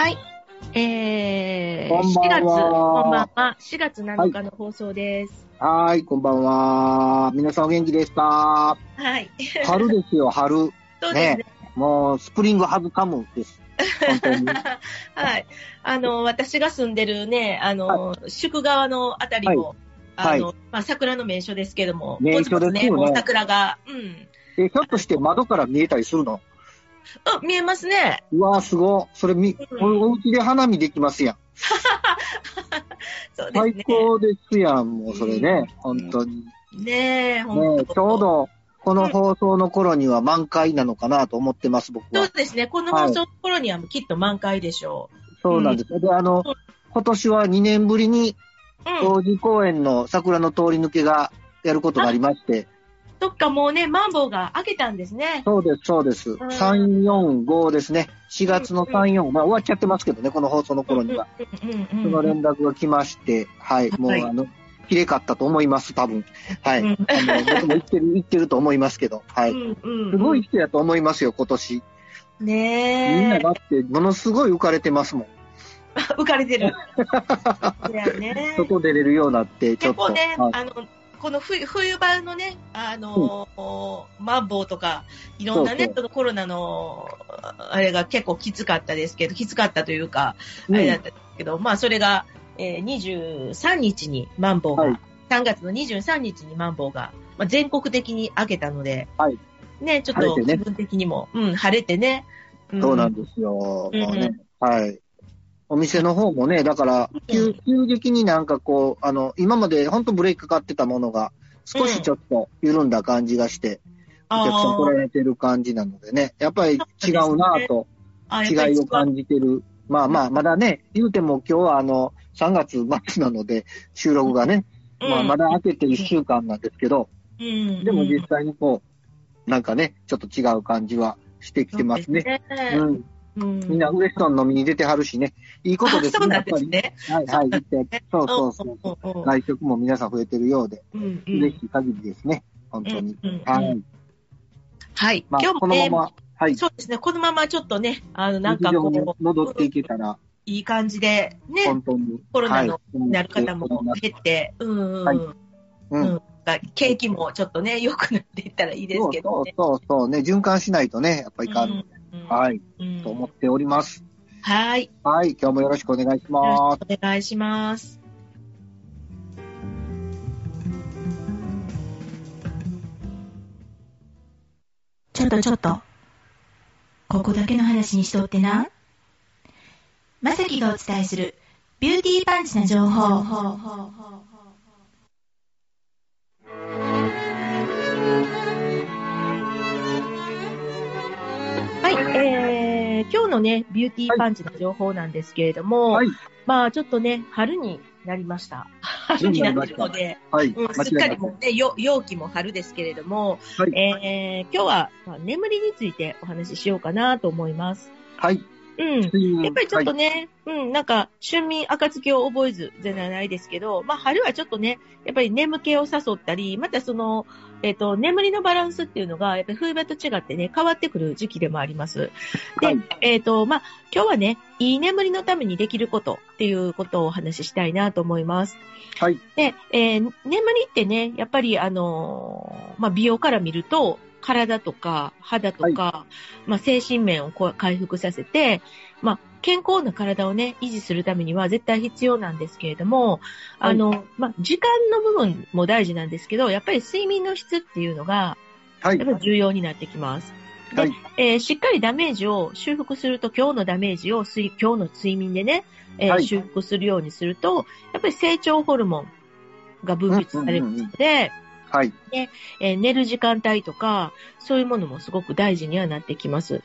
はい。えー、こんばんは4月、こんばんは。4月7日の放送です。はーい、こんばんは。皆さんお元気ですかはい。春ですよ、春。そうですね。もう、スプリングハズカムです。はい。あの、私が住んでるね、あの、宿川のあたりも、はいあの、まあ、桜の名所ですけども、名所ですよねポツポツもう桜が、うん。え、ひょっとして窓から見えたりするの？あ、見えますね。うわー、すごい。それみ、うんお家で花見できますやん。そうです最ね。高ですやん、もうそれね。本当に。ねえ、ほんねちょう。ど、この放送の頃には満開なのかなと思ってます、僕はそう。ですね。この放送の頃にはきっと満開でしょそうなんです。で、あのうん、今年は2年ぶりに、う。うん。王子公園の桜の通り抜けがやることがありまして、どっかもうね、マンボウが開けたんですね。そうです、そうです。3、4、5ですね。4月の3、4、まあ終わっちゃってますけどね、この放送の頃には。その連絡が来まして、はい、もう、はいあの、きれかったと思います、多分。はい。うんあの、僕も言ってる、言ってると思いますけど、はい。うんうんすごい人やと思いますよ、今年。みんなねえ。だって、ものすごい浮かれてますもん。浮かれてる。そうやね。外出れるようになって、ちょっと。結構ね、はいあの、この冬冬場のね、あの、マンボウとか、いろんなね、そのコロナの、あれが結構きつかったですけど、きつかったというか、あうんれだったんですけど、まあそれが、えー、23日にマンボウが、はい3月の23日にマンボウが、まあ、全国的に開けたので、はいね、ちょっと気分的にも、うん、晴れてね。そうなんですよ。もううんね。はい。お店の方もね、だから、急急激になんかこう、あの、今まで本当ブレーキかかってたものが、少しちょっと緩んだ感じがして、お客さん来られてる感じなのでね、やっぱり違うなぁと、違いを感じてる。まあまあ、まだね、言うても今日はあの、3月末なので、収録がね、まあまだ開けて1週間なんですけど、うん、でも実際にこう、なんかね、ちょっと違う感じはしてきてますね。そうですね。うん。うんみんなウエストン飲みに出てはるしね。いいことですあそうね、なんですね。やっぱり。はいはい。そうそうそう。うんうん外食も皆さん増えてるようで、うんうん嬉しい限りですね。本当に。うんうんはい。はい。まあ、今日もねこのま、ま、はい。そうですね。このままちょっとね、あの、なんかこ戻っていけたら、う、いい感じで、ね、本当に。コロナのはいなる方も減って、うんうんはいうん。うん。うん景気もちょっとね、良くなっていったらいいですけどね。そうそうそうね、循環しないとね、やっぱりいかん。うんうんはい。うんと思っております。はい。よはい。今日もよろしくお願いしろましくお願いします。ちょっとちょっと。ここだけの話にしとってな。まさきがお伝えするビューティーパンチな情報。はい。えー、今日のね、ビューティーパンチの情報なんですけれども、はいまあちょっとね、春になりました。春になってるので、す。はい。うん、すっかりもうね、よ陽気も春ですけれども、はいえー今日は、まあ、眠りについてお話ししようかなと思います。はい。うん。やっぱりちょっとね。ね、うん、なんか、春眠暁を覚えずじゃないですけど、まあ、春はちょっとね、やっぱり眠気を誘ったり、またその、えっ、と、眠りのバランスっていうのが、やっぱり冬場と違ってね、変わってくる時期でもあります。で、はいえっ、と、まあ、今日はね、いい眠りのためにできることっていうことをお話ししたいなと思います。はい。で、えー眠りってね、やっぱりあのーまあ、美容から見ると、体とか肌とか、まあ、精神面をこう回復させて、まあ、健康な体をね、維持するためには絶対必要なんですけれども、あの、まあ、時間の部分も大事なんですけど、やっぱり睡眠の質っていうのが、はいやっ。ぱり重要になってきます。ではい。えーしっかりダメージを修復すると、今日のダメージを睡今日の睡眠でね、えーはい修復するようにすると、やっぱり成長ホルモンが分泌されますので、はい。えー寝る時間帯とか、そういうものもすごく大事にはなってきます。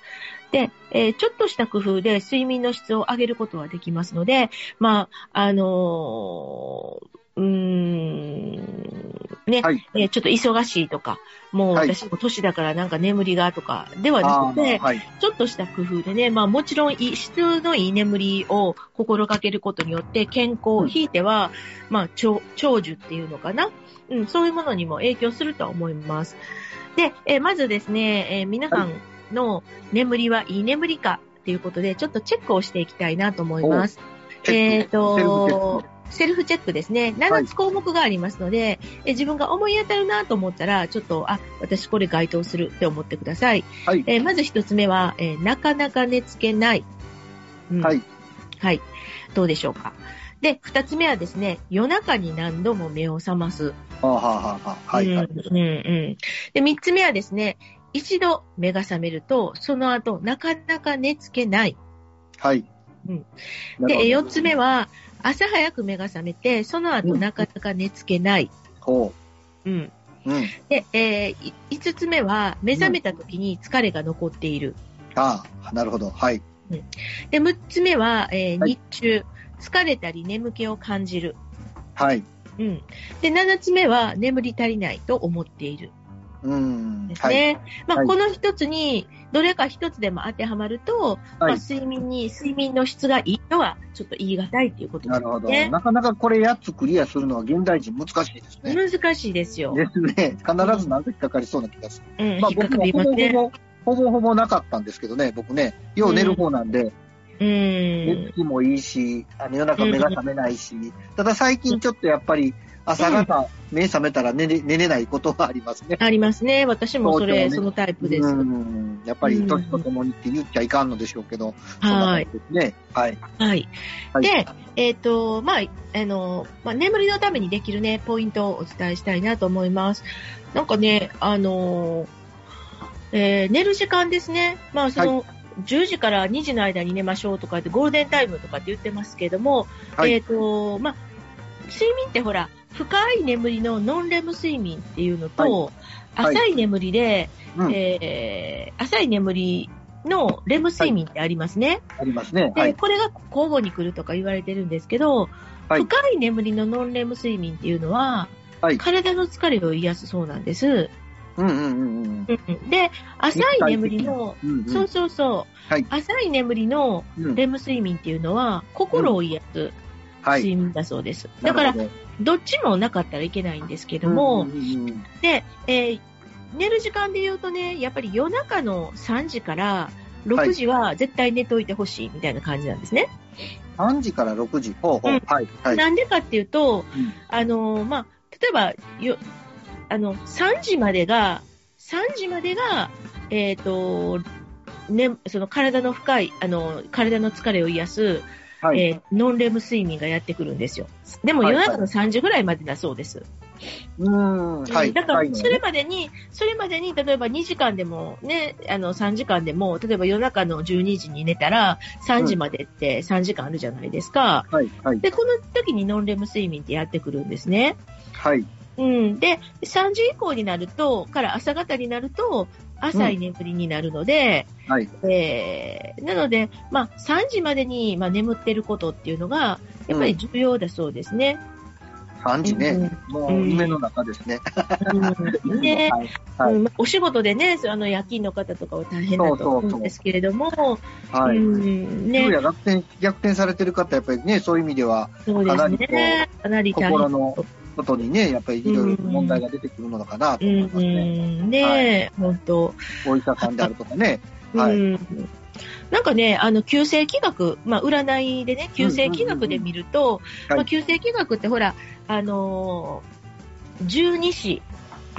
で、えーちょっとした工夫で睡眠の質を上げることはできますので、まあ、あのーうーん、ね、はい。えーちょっと忙しいとか、もうはい私も年だからなんか眠りがとかではあなくてー、はい。ちょっとした工夫でね、まあもちろん質のいい眠りを心がけることによって健康、うんひいては、まあ長長寿っていうのかな。うん、そういうものにも影響するとは思います。で、えーまずですね、えー皆さんの眠りはいい眠りかっていうことで、ちょっとチェックをしていきたいなと思います。えっ、とセルフチェック、ですね。7つ項目がありますので、え自分が思い当たるなと思ったら、ちょっと、あ、私これ該当するって思ってください。はい。えーまず一つ目は、えーなかなか寝つけない。うんはい。はい。どうでしょうか。で、二つ目はですね、夜中に何度も目を覚ます。はあ、はあはあはあ、はい。はい。うん、うん、うん。で、三つ目はですね、一度目が覚めると、その後、なかなか寝つけない。はい。うんで、四つ目は、朝早く目が覚めて、その後、うんなかなか寝つけない。ほうん。う。うん。で、えーい五つ目は、目覚めた時に疲れが残っている。ああ、なるほど。はい。で、六つ目は、えーはい日中、疲れたり眠気を感じる。はい。うん。で、七つ目は、眠り足りないと思っている。うん。ですはい。ね。まあ、はいこの一つに、どれか一つでも当てはまると、まあ、はい。睡眠に、睡眠の質がいいのは、ちょっと言い難いっていうことですなるほど。ね。なかなかこれ8つクリアするのは現代人難しいですね。難しいですよ。ですね。必ず何か引っかかりそうな気がする。うん、まあ僕もほぼ。ほぼ、ほぼほぼなかったんですけどね、僕ね、よう寝る方なんで、う寝んつ。きもいいし、あの夜中目が覚めないし、ただ最近ちょっとやっぱり朝方目覚めたら寝れ寝れないことがありますね。ありますね。私もそれ、ねそのタイプです。うんやっぱり年とともにって言っちゃいかんのでしょうけど、はい。ね。はい。はい。はいで、えっ、と、まあ、あの、まあ、眠りのためにできるね、ポイントをお伝えしたいなと思います。なんかね、あの、えー寝る時間ですね。まあ、その、10時から2時の間に寝ましょうとかって、ゴールデンタイムとかって言ってますけども、はいえっ、と、まあ、睡眠ってほら、深い眠りのノンレム睡眠っていうのと、はい浅い眠りで、うん。えー浅い眠りのレム睡眠ってありますね。ありますね。で、はい。これが交互に来るとか言われてるんですけど、はい深い眠りのノンレム睡眠っていうのは、はい体の疲れを癒すそうなんです。うんうんうんうん。うんで、浅い眠りの、うんうんそうそうそう、はい浅い眠りのうんレム睡眠っていうのは、心を癒すはい。睡眠だそうです。だから、どっちもなかったらいけないんですけどども、で、えー寝る時間で言うとね、やっぱり夜中の3時から6時は絶対寝といてほしいみたいな感じなんですね。3時から6時？ほうほう。うんはい。はい。なんでかっていうと、うんあの、まあ、例えば、よ、あの、3時までが、3時までが、えっ、と、ね、その体の深い、あの、体の疲れを癒す、はい。えーノンレム睡眠がやってくるんですよ。でもはい夜中の3時ぐらいまでだそうです。うーん。はい。だから、はいそれまでに、それまでに、例えば2時間でも、ね、あの、3時間でも、例えば夜中の12時に寝たら、3時までって3時間あるじゃないですか。はい。はい。で、この時にノンレム睡眠ってやってくるんですね。はい。うん。で、3時以降になると、から朝方になると、浅い眠りになるので、はい。えー、なので、まあ、3時までに、まあ、眠ってることっていうのが、やっぱり重要だそうですね。3時ね。うんもう夢の中ですね。うんで、はい。はいうんお仕事でね、あの夜勤の方とかは大変だと思うんですけれども、はい。うんね、逆転、逆転されてる方、やっぱりね、そういう意味では、そうですかなりね。かなり。心のことにね、やっぱりいろいろ問題が出てくるのかなとうん、思いますね。うん、ね本当。お医者さんであるとかね。はいうん。なんかね、あの、旧世紀学、まあ、占いでね、旧世紀学で見ると、はいまあ、旧世紀学ってほら、あのー十二支、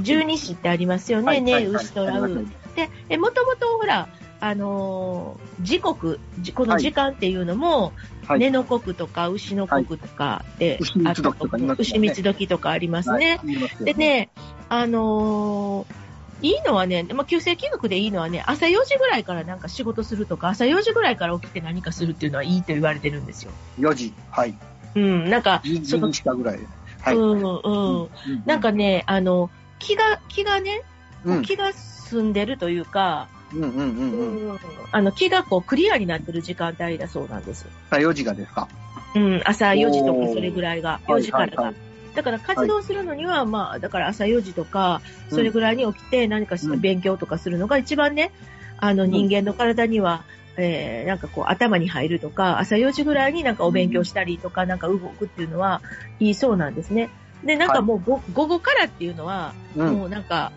十二支ってありますよね、ね、はいはいはい牛とらう。で、えもともとほら、あのー時刻、じこの時間っていうのも、はい根の刻とか牛の刻とかで、牛三つ時とかね牛三つ時とかありますね。はい言いますよでね、あのーいいのはね、まあ、旧世紀学でいいのはね、朝4時ぐらいからなんか仕事するとか、朝4時ぐらいから起きて何かするっていうのはいいと言われてるんですよ。4時。はい。うん、なんか、その12、時かぐらい。はい。うん、うん。なんかね、あの、気が、気がね、うん、気が澄んでるというか、うんうんうんうん。うんあの、気がこうクリアになってる時間帯だそうなんです。あ4時がですか？うん、朝4時とかそれぐらいが、はい4時からが。はいはいだから活動するのには、まあ、だから朝4時とか、それぐらいに起きて何か勉強とかするのが一番ね、あのん人間の体には、えーなんかこう頭に入るとか、朝4時ぐらいになんかお勉強したりとか、なんか動くっていうのはいいそうなんですね。で、なんかもうご、午後からっていうのは、うん。もうなんか、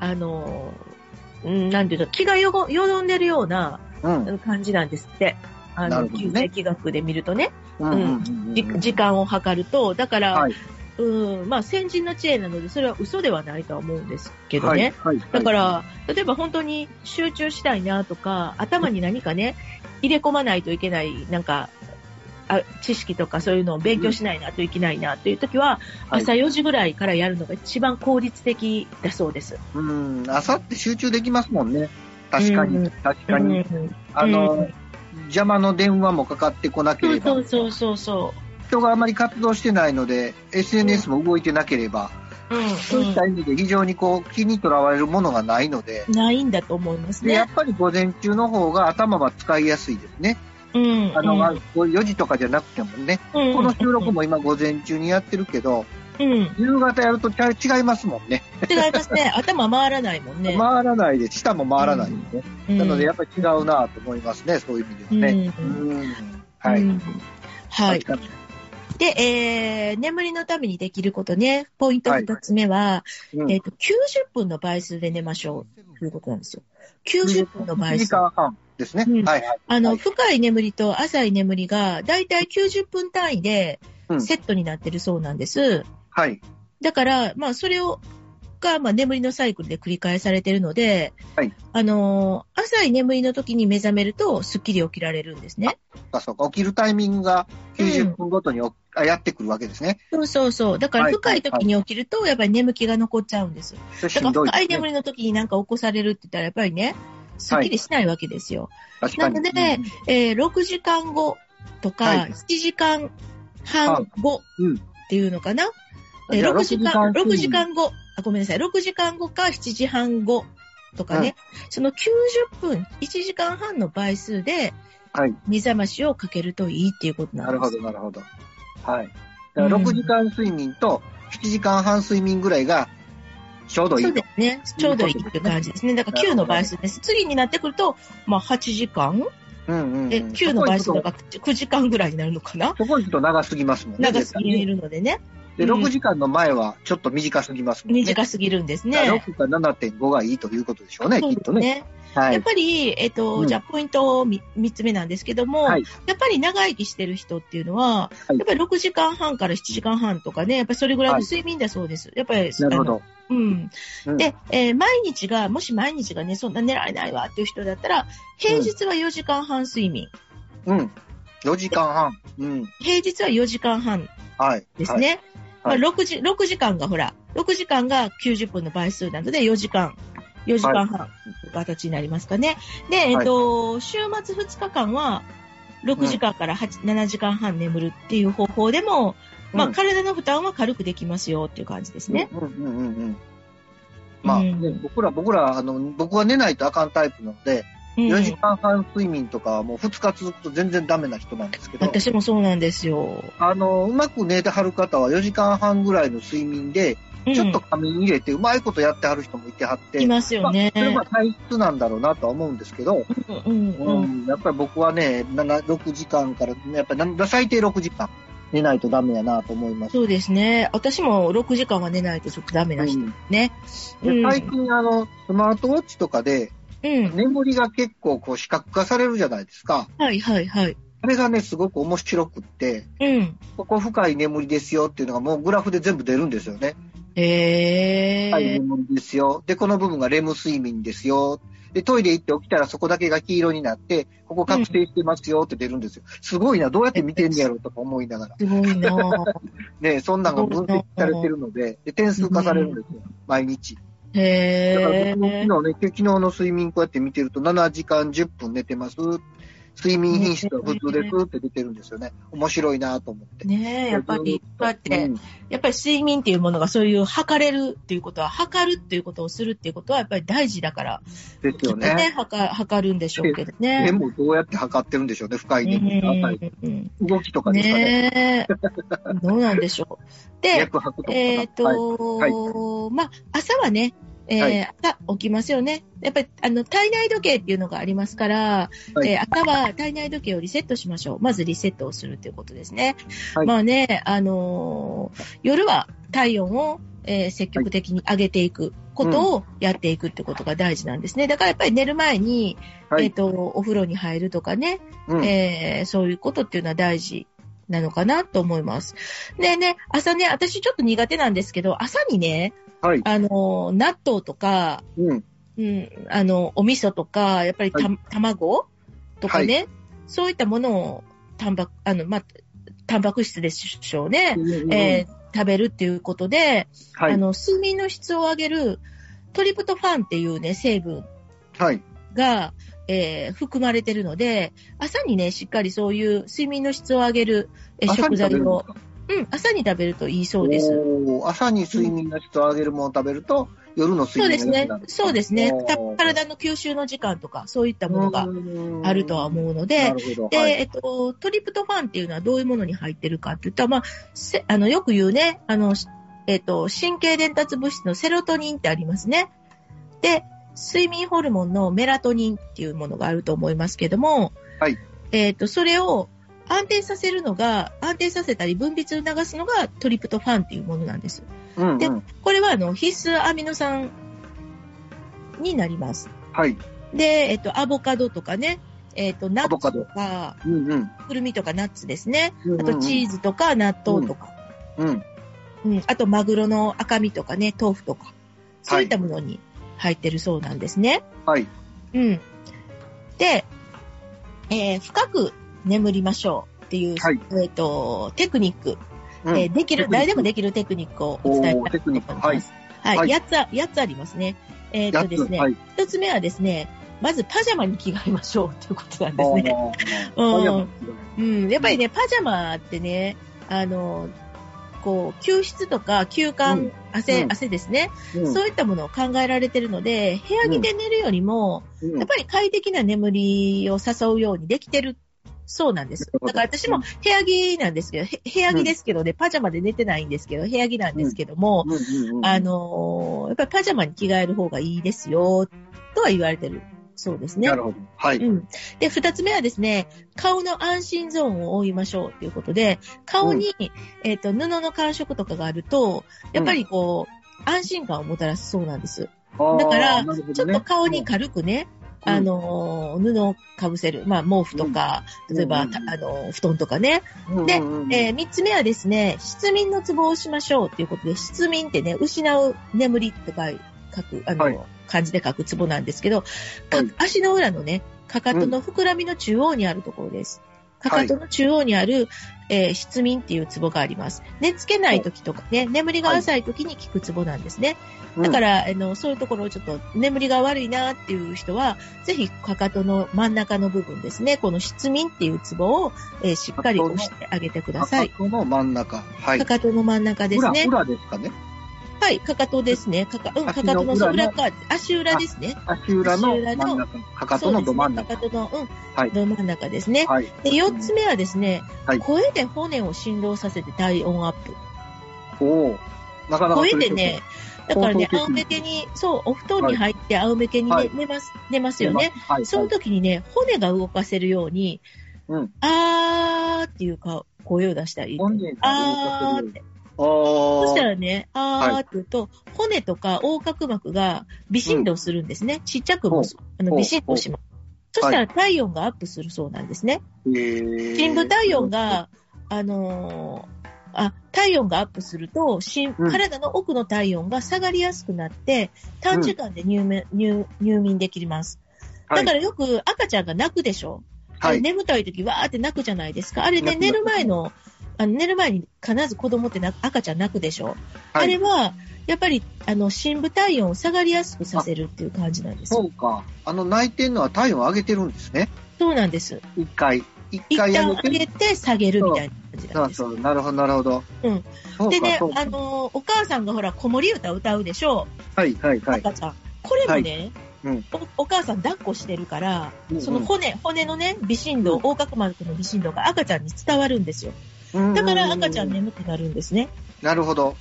あのー、うん、なんていうの、気がよごよどんでるような、うん。感じなんですって。あの、なるほどね急性気学で見るとね、うん時間を測ると、だから、はい。うん、まあ先人の知恵なので、それは嘘ではないとは思うんですけどね。はい。はい。だから、例えば本当に集中したいなとか、頭に何かね、入れ込まないといけない、なんか、あ知識とかそういうのを勉強しないなといけないなという時は、はい朝4時ぐらいからやるのが一番効率的だそうです。うん。朝って集中できますもんね。確かうんに。確かに。うんあの、うん邪魔の電話もかかってこなければ、そうそうそうそ人があまり活動してないので、SNS も動いてなければ、う。うん、そういった意味で非常にこう気にとらわれるものがないので、うんないんだと思いますでやねっ。ぱり午前中の方が頭は使いやすいですね。うん。あの、うんまあこう4時とかじゃなくてもね、うんこの収録も今午前中にやってるけど、うん。夕方やると違いますもんね。違いますね。頭回らないもんね。回らないで、下も回らないですね。うんなのでやっぱり違うなと思いますね、そういう意味ではね。ううんん。はい。うんはい。確かにで、えー、眠りのためにできることね、ポイントはい二つ目は、うんえっ、と、90分の倍数で寝ましょうということなんですよ。90分の1時倍数。間半ですね。うんはいはい。あの、はい深い眠りと浅い眠りが、だいたい90分単位でうんセットになってるそうなんです。はい。だから、まあ、それを、が、まあ、眠りのサイクルで繰り返されてるので、はいあのー浅い眠りの時に目覚めると、すっきり起きられるんですね。そうかそうか。起きるタイミングが90分ごとにおあやってくるわけですね。そうそうそう。だからはい深い時に起きると、やっぱり眠気が残っちゃうんです。それしだから。深い眠りの時になんか起こされるって言ったら、やっぱりね、すっきりしないわけですよ。確かに。なのでえー6時間後とか、はい7時間半後うんっていうのかな？うんえーじゃあ6時間、6時間6時間後、あ、ごめんなさい、6時間後か7時半後とかね、その90分、1時間半の倍数ではい。目覚ましをかけるといいっていうことなです。なんるほど、なるほど。はい。だから6時間睡眠と7時間半睡眠ぐらいがちょうどいいとそうで。すね。ちょうどいいっていう感じですね。だから9の倍数です。次になってくると、まあ8時間うんうんうん。え、9の倍数だから9時間ぐらいになるのかなそこ行くと長すぎますもんね。長すぎるのでね。で、うん6時間の前はちょっと短すぎますもんね。短すぎるんですね。6か7.5がいいということでしょうね、そうきっとね。はい。やっぱり、えっ、と、うんじゃあポイント3つ目なんですけども、はいやっぱり長生きしてる人っていうのは、はいやっぱり6時間半から7時間半とかね、やっぱりそれぐらいの睡眠だそうです。やっぱり、なるほど。うん。うんで、えー毎日が、もし毎日がね、そんな寝られないわっていう人だったら、平日は4時間半睡眠。うん。4時間半。うん。平日は4時間半はい。ですね。はいまあ、6時、6時間がほら、6時間が90分の倍数なので、4時間、4時間半の形になりますかね。で、えっと、週末2日間は、6時間から8、7時間半眠るっていう方法でも、まあ、うん体の負担は軽くできますよっていう感じですね。うんうんうんうんうん。まあ、うんね僕ら、僕ら、あの、僕は寝ないとあかんタイプなので、うん4時間半睡眠とかはもう2日続くと全然ダメな人なんですけど、私もそうなんですよ。あの、うまく寝てはる方は4時間半ぐらいの睡眠で、うんちょっと仮眠入れてうまいことやってはる人もいてはって、いますよね。まあ、それは体質なんだろうなとは思うんですけど、やっぱり僕はね、7 6時間から、やっぱりな最低6時間寝ないとダメやなと思います。そうですね。私も6時間は寝ないとちょっとダメな人うん最近、あの、スマートウォッチとかで、うん。眠りが結構こう視覚化されるじゃないですか。はいはいはい。あれがね、すごく面白くって、うん。ここ深い眠りですよっていうのがもうグラフで全部出るんですよね。へえ。眠りですよ。で、この部分がレム睡眠ですよ。で、トイレ行って起きたらそこだけが黄色になって、ここ確定してますよって出るんですよ。すごいな、どうやって見てんやろうとか思いながら。すごいなぁ。ね、そんなんが分析されてるので、で点数化されるんですよ、毎日。だからへ僕もえ。昨日ね、昨日の睡眠こうやって見てると7時間10分寝てます。睡眠品質は普通ですって出てるんですよね。面白いなと思って。ねえ、やっぱり、こうやって、うんやっぱり睡眠っていうものがそういう測れるっていうことは、測るっていうことをするっていうことはやっぱり大事だから、ですよねね。、測測るんでしょうけどでね。もどうやって測ってるんでしょうね、深い眠りの動きとかですかね。ねえ。どうなんでしょう。で、脈拍とか。えっ、はいと、まあ、朝はね、えーはい朝起きますよね。やっぱり、あの、体内時計っていうのがありますから、はいえー朝は体内時計をリセットしましょう。まずリセットをするということですね。はいまあね、あのー夜は体温を、えー積極的に上げていくことをやっていくってことが大事なんですね。だからやっぱり寝る前に、はいえっ、と、お風呂に入るとかね、うん。えーそういうことっていうのは大事なのかなと思います。でね、朝ね、私ちょっと苦手なんですけど、朝にね、はい。あの、納豆とか、うん。うん、あの、お味噌とか、やっぱりた、は卵とかね、そういったものを、タンパク、あの、まあ、タンパク質でしょうね、えー食べるっていうことで、はいあ。の、睡眠の質を上げるトリプトファンっていうね、成分はい。が、えー含まれてるので、朝にね、しっかりそういう睡眠の質を上げるえー食材を、うん、朝に食べるといいそうです。おー朝に睡眠の質を上げるものを食べると、夜のそうですね。そうですね。体の吸収の時間とか、そういったものがあるとは思うのなで。で、はいえっと、トリプトファンっていうのはどういうものに入ってるかって言ったら、まあ、せあの、よく言うね、あの、しえっと、神経伝達物質のセロトニンってありますね。で、睡眠ホルモンのメラトニンっていうものがあると思いますけども、はい。えっと、それを安定させるのが、安定させたり分泌を流すのがトリプトファンっていうものなんです。でうんうん。これはあの、必須アミノ酸になります。はい。で、えっと、アボカドとかね、えっと、ナッツとか、うんうん。くるみとかナッツですね。うんあとチーズとか納豆とか、うん。うん、あとマグロの赤身とかね、豆腐とか、そういったものに入ってるそうなんですね。はい。うん。で、えー深く眠りましょうっていう、はい。えっ、と、テクニック、うん。えーできる、誰でもできるテクニックをお伝えしたいと思います。はい。はい。八つあ、八つありますね。えっ、とですね、はい。一つ目はですね、まずパジャマに着替えましょうということなんですね。うん。あうん、やっぱりね、パジャマってね、あの、こう、吸湿とか吸う汗ん、汗、うん。汗ですね、うん。そういったものを考えられてるので、部屋着で寝るよりも、うん。やっぱり快適な眠りを誘うようにできてるそうなんです。だから私も部屋着なんですけど、へ部屋着ですけどね、パジャマで寝てないんですけど、部屋着なんですけども、うんうんうんあのーやっぱりパジャマに着替える方がいいですよ、とは言われてるそうですねな。るほど。はい。うん。で、二つ目はですね、顔の安心ゾーンを覆いましょうということで、顔に、えっ、と、布の感触とかがあると、やっぱりこう、安心感をもたらすそうなんです。だからちょっと顔に軽くね、うんあのー、布をかぶせる。まあ、毛布とか、うん例えば、うんたあのー、布団とかね。うんでうんうんえー三つ目はですね、失眠のツボをしましょうということで、失眠ってね、失う眠りとか書く、あの、はい漢字で書くツボなんですけど、足の裏のね、かかとの膨らみの中央にあるところです。かかとの中央にある、えー失眠っていうツボがあります。寝つけない時とかね、眠りが浅い時に効くツボなんですね。だから、あの、そういうところをちょっと眠りが悪いなっていう人は、ぜひかかとの真ん中の部分ですね、この失眠っていうツボを、えーしっかり押してあげてください。かかとの真ん中。はいか。かとの真ん中ですね。裏裏ですかね。はい、かかとですね。かか、うん、かかとの裏の裏側、足裏ですね。足裏の真ん中。かかとのど真ん中。ねかかとの、うん、はいど真ん中ですね。はい。で、四つ目はですね、はい声で骨を振動させて体温アップ。おお。なかなか声でね、だからね、仰向けに、そう、お布団に入って仰向けに、ねはい寝ます、寝ますよね。。はい。その時にね、骨が動かせるように、うんあーっていうか声を出したり。本人があーって。おそしたー。らね、あーって言うと、骨とか横隔膜が微振動するんですね。ちっちゃくもあの微振動します。そしたら体温がアップするそうなんですね。深深部体温、が、あのーあ、体温がアップすると、体の奥の体温が下がりやすくなって、短時間で入眠、入入眠できます。はいだからよく赤ちゃんが泣くでしょ、あはい。れ眠たい時わーって泣くじゃないですか。あれね、寝る前の、あの寝る前に必ず子供って赤ちゃん泣くでしょ、はいあれは、やっぱり、あの、深部体温を下がりやすくさせるっていう感じなんですよ。そうか。あの、泣いてんのは体温を上げてるんですね。そうなんです。一回。一旦上げて。て下げるみたいな感じなんです。そうそう。なるほど、なるほど。うん。でねあのーお母さんがほら、子守歌歌うでしょ？はい、はい、はい。赤ちゃん。これもね、うんお、お母さん抱っこしてるから、うんうんその骨、骨のね、微振動、うん横隔膜の微振動が赤ちゃんに伝わるんですよ。だから赤ちゃんね。眠くなるんですね。なるほど。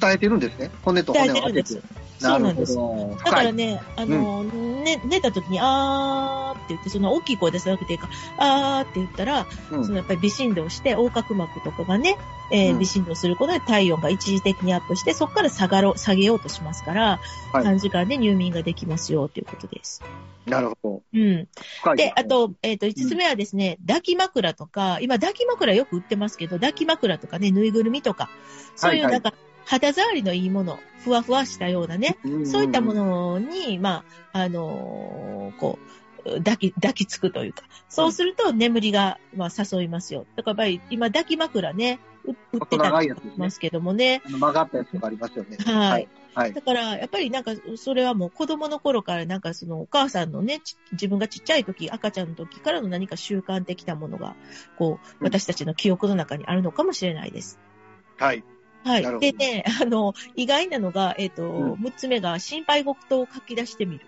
伝えてるんですね。骨と伝え骨を当てててるんです。。そうなんです。ど。だからね、あの、ね、寝た時に、あーって言って、その大きい声出さなくていいから、あーって言ったら、うんそのやっぱり微振動して、横隔膜とかがね、えーうん微振動することで体温が一時的にアップして、そこから下がろう、下げようとしますから、はい短時間で入眠ができますよ、ということです。なるほど。うん。で、あ、と、えっ、と、5つ目はですね、抱き枕とか、今抱き枕よく売ってますけど、抱き枕とかね、ぬいぐるみとか、そういうはいはいなんか、肌触りのいいもの、ふわふわしたようなね、そういったものに、まあ、あのーこう、抱き、抱きつくというか、そうすると眠りが、まあ、誘いますよ。だから今、抱き枕ね、う売ってたりしますけどもね。あの曲がったやつとかありますよね。はい。はい。だから、やっぱりなんか、それはもう子供の頃からなんかそのお母さんのね、ち自分がちっちゃい時、赤ちゃんの時からの何か習慣的なものが、こう、うん私たちの記憶の中にあるのかもしれないです。はい。はい。でね、あの、意外なのが、えっ、と、うん。6つ目が心配事を書き出してみる。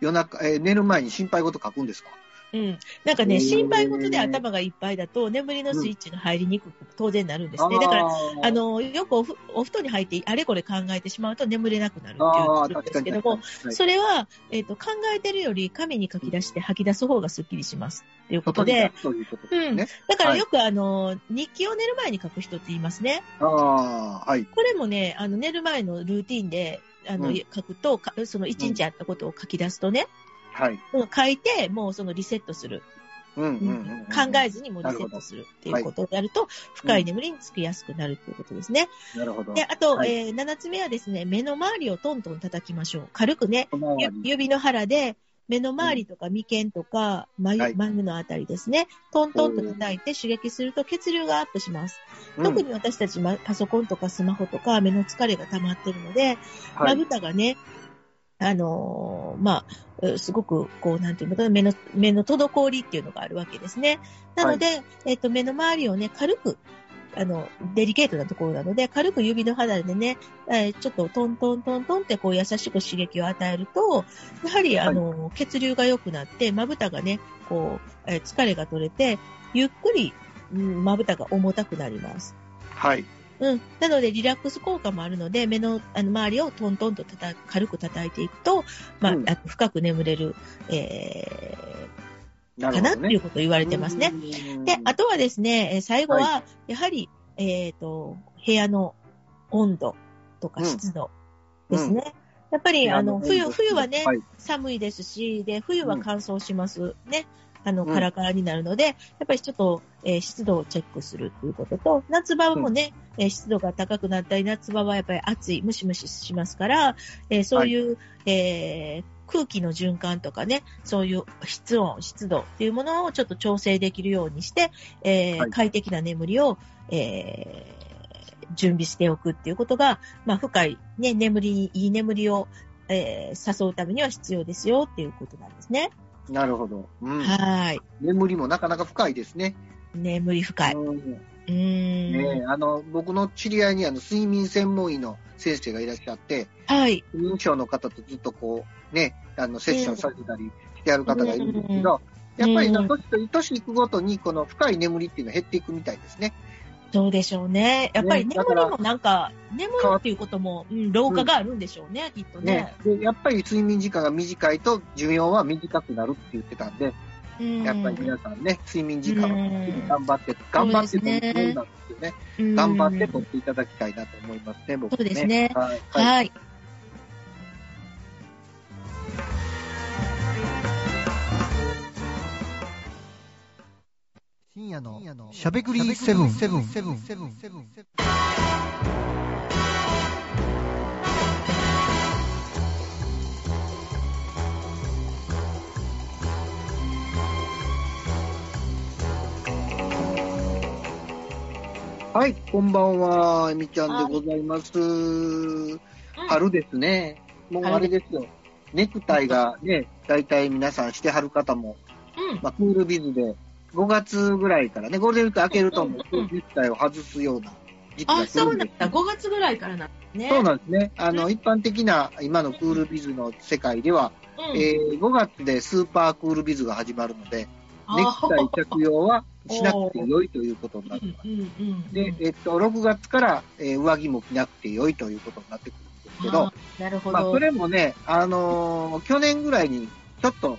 夜中、えー寝る前に心配事書くんですか？うん。なんかね、心配事で頭がいっぱいだと、眠りのスイッチが入りにくく当然なるんですね。だから、あ、の、よくお布団に入ってあれこれ考えてしまうと眠れなくなるっていうああ、のがあるんですけども、はいそれは、えっ、と、考えてるより紙に書き出して吐き出す方がスッキリします。っていうことで、そういうことですね。だからよくあの、日記を寝る前に書く人って言いますね。ああ、はい。これもね、あの、寝る前のルーティンで、あの、うん書くと、かその一日あったことを書き出すとね、はい。うん書いて、もうそのリセットする。うんうんうんうん。考えずにもうリセットするっていうことをやると、深い眠りにつきやすくなるということですね。なるほど。で、あと、はいえー、7つ目はですね、目の周りをトントン叩きましょう。軽くね、指の腹で、目の周りとか眉間とか眉,、はい眉のあたりですね、トントンと叩いて刺激すると血流がアップします。うん特に私たちまパソコンとかスマホとか目の疲れが溜まってるので、まはいぶたがね、あのーまあ、うすごく、こう、なんていうのかな、目の、目の滞りっていうのがあるわけですね。なので、えっと、目の周りをね、軽く、あの、デリケートなところなので、軽く指の肌でね、えーちょっとトントントントンってこう優しく刺激を与えると、やはり、あの、血流が良くなって、まぶたがね、こう、えー疲れが取れて、ゆっくり、うんまぶたが重たくなります。はい。うん。なので、リラックス効果もあるので、目のあの周りをトントンと軽く叩いていくと、まあ、うん深く眠れる、えー、なるほどねかなっていう。ことを言われてますね。うんで、あとはですね、えー最後は、やはり、えっ、と、部屋の温度とかうん湿度ですね。やっぱり、あの、冬、冬はね、はい。寒いですし、で、冬は乾燥しますね。あの、うん。カラカラになるので、やっぱりちょっと、えー湿度をチェックするということと、夏場もね、えー湿度が高くなったり、夏場はやっぱり暑い、ムシムシしますから、えーそういう、えー空気の循環とかね、そういう室温、湿度っていうものをちょっと調整できるようにして、えーはい。快適な眠りを、えー準備しておくっていうことが、まあ、深い、ね、眠りに、いい眠りを、えー誘うためには必要ですよっていうことなんですね。なるほど。うん。はい。眠りもなかなか深いですね。眠り深い。ううん。ねえあの、僕の知り合いにあの、睡眠専門医の先生がいらっしゃって、はい。不眠症の方とずっとこう、ね、あの、セッションさせたりしてやる方がいるんですけど、やっぱり年と、年いくごとに、この深い眠りっていうのは減っていくみたいですね。そうでしょうね。やっぱり眠りもなんか、眠るっていうことも、うん、老化があるんでしょうね、きっとねね。。で、やっぱり睡眠時間が短いと寿命は短くなるって言ってたんで、うんやっぱり皆さんね、睡眠時間をうん頑張って、頑張ってそうんですよね。うん頑張って取っていただきたいなと思いますね、僕ね。そうですねはい。はい深夜のしゃべくりセブンセブンセブンセブンセブンはい、こんばんは、えみちゃんでございます。春ですね。もうあれですよ。ネクタイがね、大体皆さんしてはる方も、うん。まあ、クールビズで、5月ぐらいからね、ゴールデンウィーク明けるともう、うんうんうんネクタイを外すような時期あ、が来そうなんだ。5月ぐらいからなんですね。そうなんですね。あの、うん一般的な今のクールビズの世界では、うんえー5月でスーパークールビズが始まるので、ネクタイ着用はしなくてよいということになってます。で、えっと、6月から、えー上着も着なくてよいということになってくるんですですけど、なるほど。まあ、それもね、あのー去年ぐらいに、ちょっと、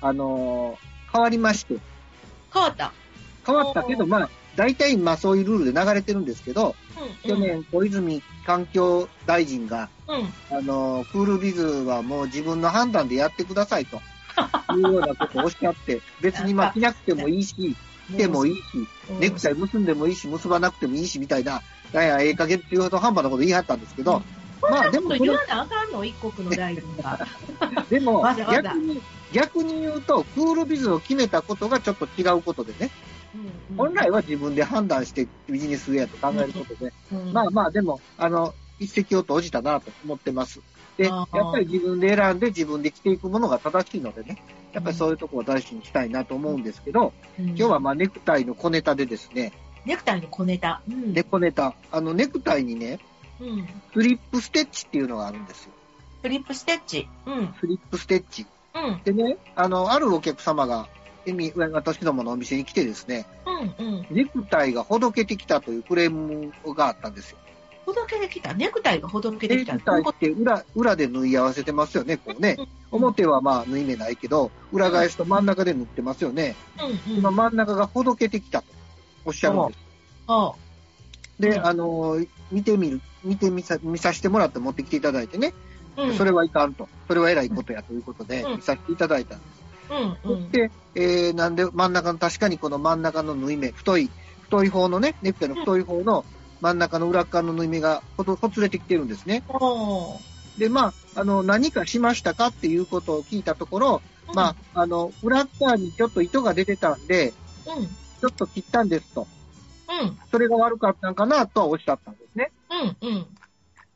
あのー変わりまして、変わった？変わったけど、まあ、大体、まあ、そういうルールで流れてるんですけど、うん。去年、小泉環境大臣が、うん。あのークールビズはもう自分の判断でやってくださいと、いうようなことをおっしゃって、別にまあ、着なくてもいいし、着てもいいし、うん。ネクタイ結んでもいいし、結ばなくてもいいし、みたいな、なんや、ええ加減っていうほど半端なこと言い張ったんですけど、まあ、でも言わなあかんの？一国の大臣が。でもわざわざ逆に、逆に言うと、クールビズを決めたことがちょっと違うことでね、うん本来は自分で判断してビジネスウェアと考えることで、うんまあまあ、でも、あの、一石を投じたなと思ってます。で、やっぱり自分で選んで自分で着ていくものが正しいのでね、やっぱりそういうところを大事にしたいなと思うんですけど、うん今日はまあネクタイの小ネタでですね、ネクタイの小ネタ。うん。で、小ネタ、あのネクタイにね、うん。スリップステッチっていうのがあるんですよ。フリップステッチ。うん。スリップステッチ。うん。でね、あの、あるお客様が、エミ、私どものお店に来てですね、うん。うん。ネクタイがほどけてきたというクレームがあったんですよ。ほどけてきた？ネクタイがほどけてネきた？クタイって裏、裏で縫い合わせてますよね、こうね。表はまあ縫い目ないけど、裏返しと真ん中で縫ってますよね。うん。うん。今真ん中がほどけてきたとおっしゃるんです。あで、うんあのー見てみる、見てみさ、見させてもらって持ってきていただいてね、うん。それはいかんと。それは偉いことやということでさせていただいたんです。うん。うん。そして、えー、なんで真ん中の、確かにこの真ん中の縫い目、太い、太い方のね、ネクタイの太い方の真ん中の裏側の縫い目がほどほつれてきてるんですね。で、まあ、あの、何かしましたかっていうことを聞いたところ、まあ、あの、裏側にちょっと糸が出てたんで、うん。ちょっと切ったんですと。うん。それが悪かったんかなとはおっしゃったんですね。うん。うん。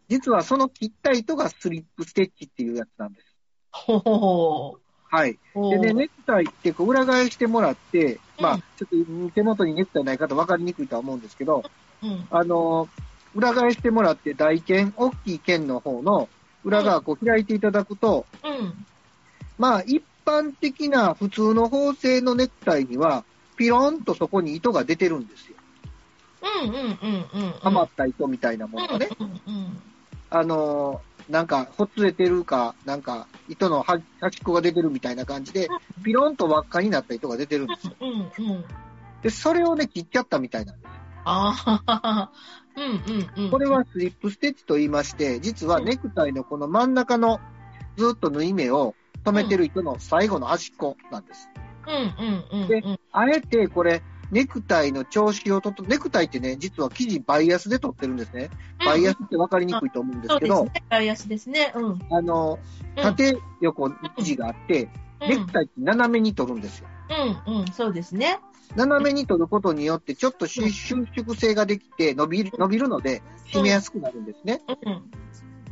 実はその切った糸がスリップステッチっていうやつなんです。ほほほはい。ほでね、ネクタイってこう裏返してもらって、まあうん、ちょっと手元にネクタイない方分かりにくいとは思うんですけど、うん。あの、裏返してもらって台剣、大きい剣の方の裏側こう開いていただくと、うん。まあ、一般的な普通の縫製のネクタイには、ピロンとそこに糸が出てるんですよ。うん。うん。うん。うん。余った糸みたいなものがね。うん。うん。あのーなんか、ほつれてるか、なんか、糸の端端っこが出てるみたいな感じで、ピロンと輪っかになった糸が出てるんですよ。うん。うん。で、それをね、切っちゃったみたいなんです。ああ。うん。うん。うん。これはスリップステッチと言いまして、実はネクタイのこの真ん中のずっと縫い目を止めてる糸の最後の端っこなんです。うん。うん。うん。でうん。あえてこれ、ネクタイの調子をとっと、ネクタイってね、実は生地バイアスで取ってるんですね。バイアスって分かりにくいと思うんですけど、そうですね。バイアスですね。うん。あの、縦横に生地があって、ネクタイって斜めに取るんですよ。うん。うん。そうですね。斜めに取ることによって、ちょっと収収縮性ができて伸びる、伸びるので、締めやすくなるんですね。うん。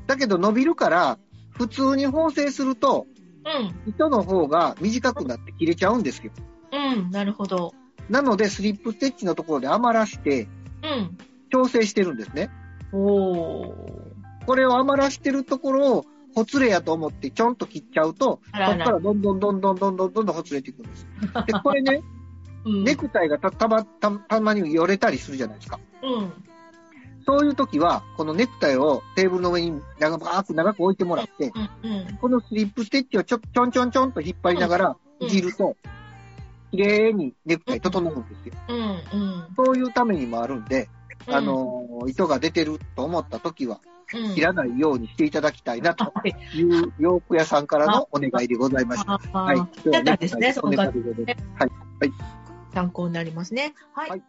だけど伸びるから、普通に縫製すると、うん。糸の方が短くなって切れちゃうんですよ。うん。なるほど。なので、スリップステッチのところで余らして、調整してるんですね。おこれを余らしてるところを、ほつれやと思って、ちょんと切っちゃうと、ららそこからどんどんどんどんどんどんどんほつれていくんです。で、これね、うん、ネクタイがたたまたたまによれたりするじゃないですか。うん。そういう時は、このネクタイをテーブルの上に長く長く置いてもらって、うんうん、このスリップステッチをちょちょんちょんちょんと引っ張りながら切ると、綺麗にネクタイ整うんですよ。うん。うん。そういうためにもあるんで、うんあ、のー、糸が出てると思った時は、うん切らないようにしていただきたいなとはいいう洋服屋さんからのお願いでございました。あはい。あ、だったんですね、その方お願いでございますはい。参考になりますね。はい。はい